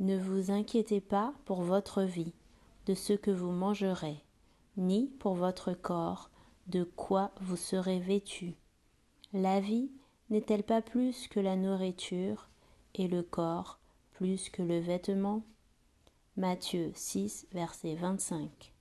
Ne vous inquiétez pas pour votre vie, de ce que vous mangerez, ni pour votre corps, de quoi vous serez vêtu. La vie n'est-elle pas plus que la nourriture, et le corps plus que le vêtement? Matthieu 6, verset 25.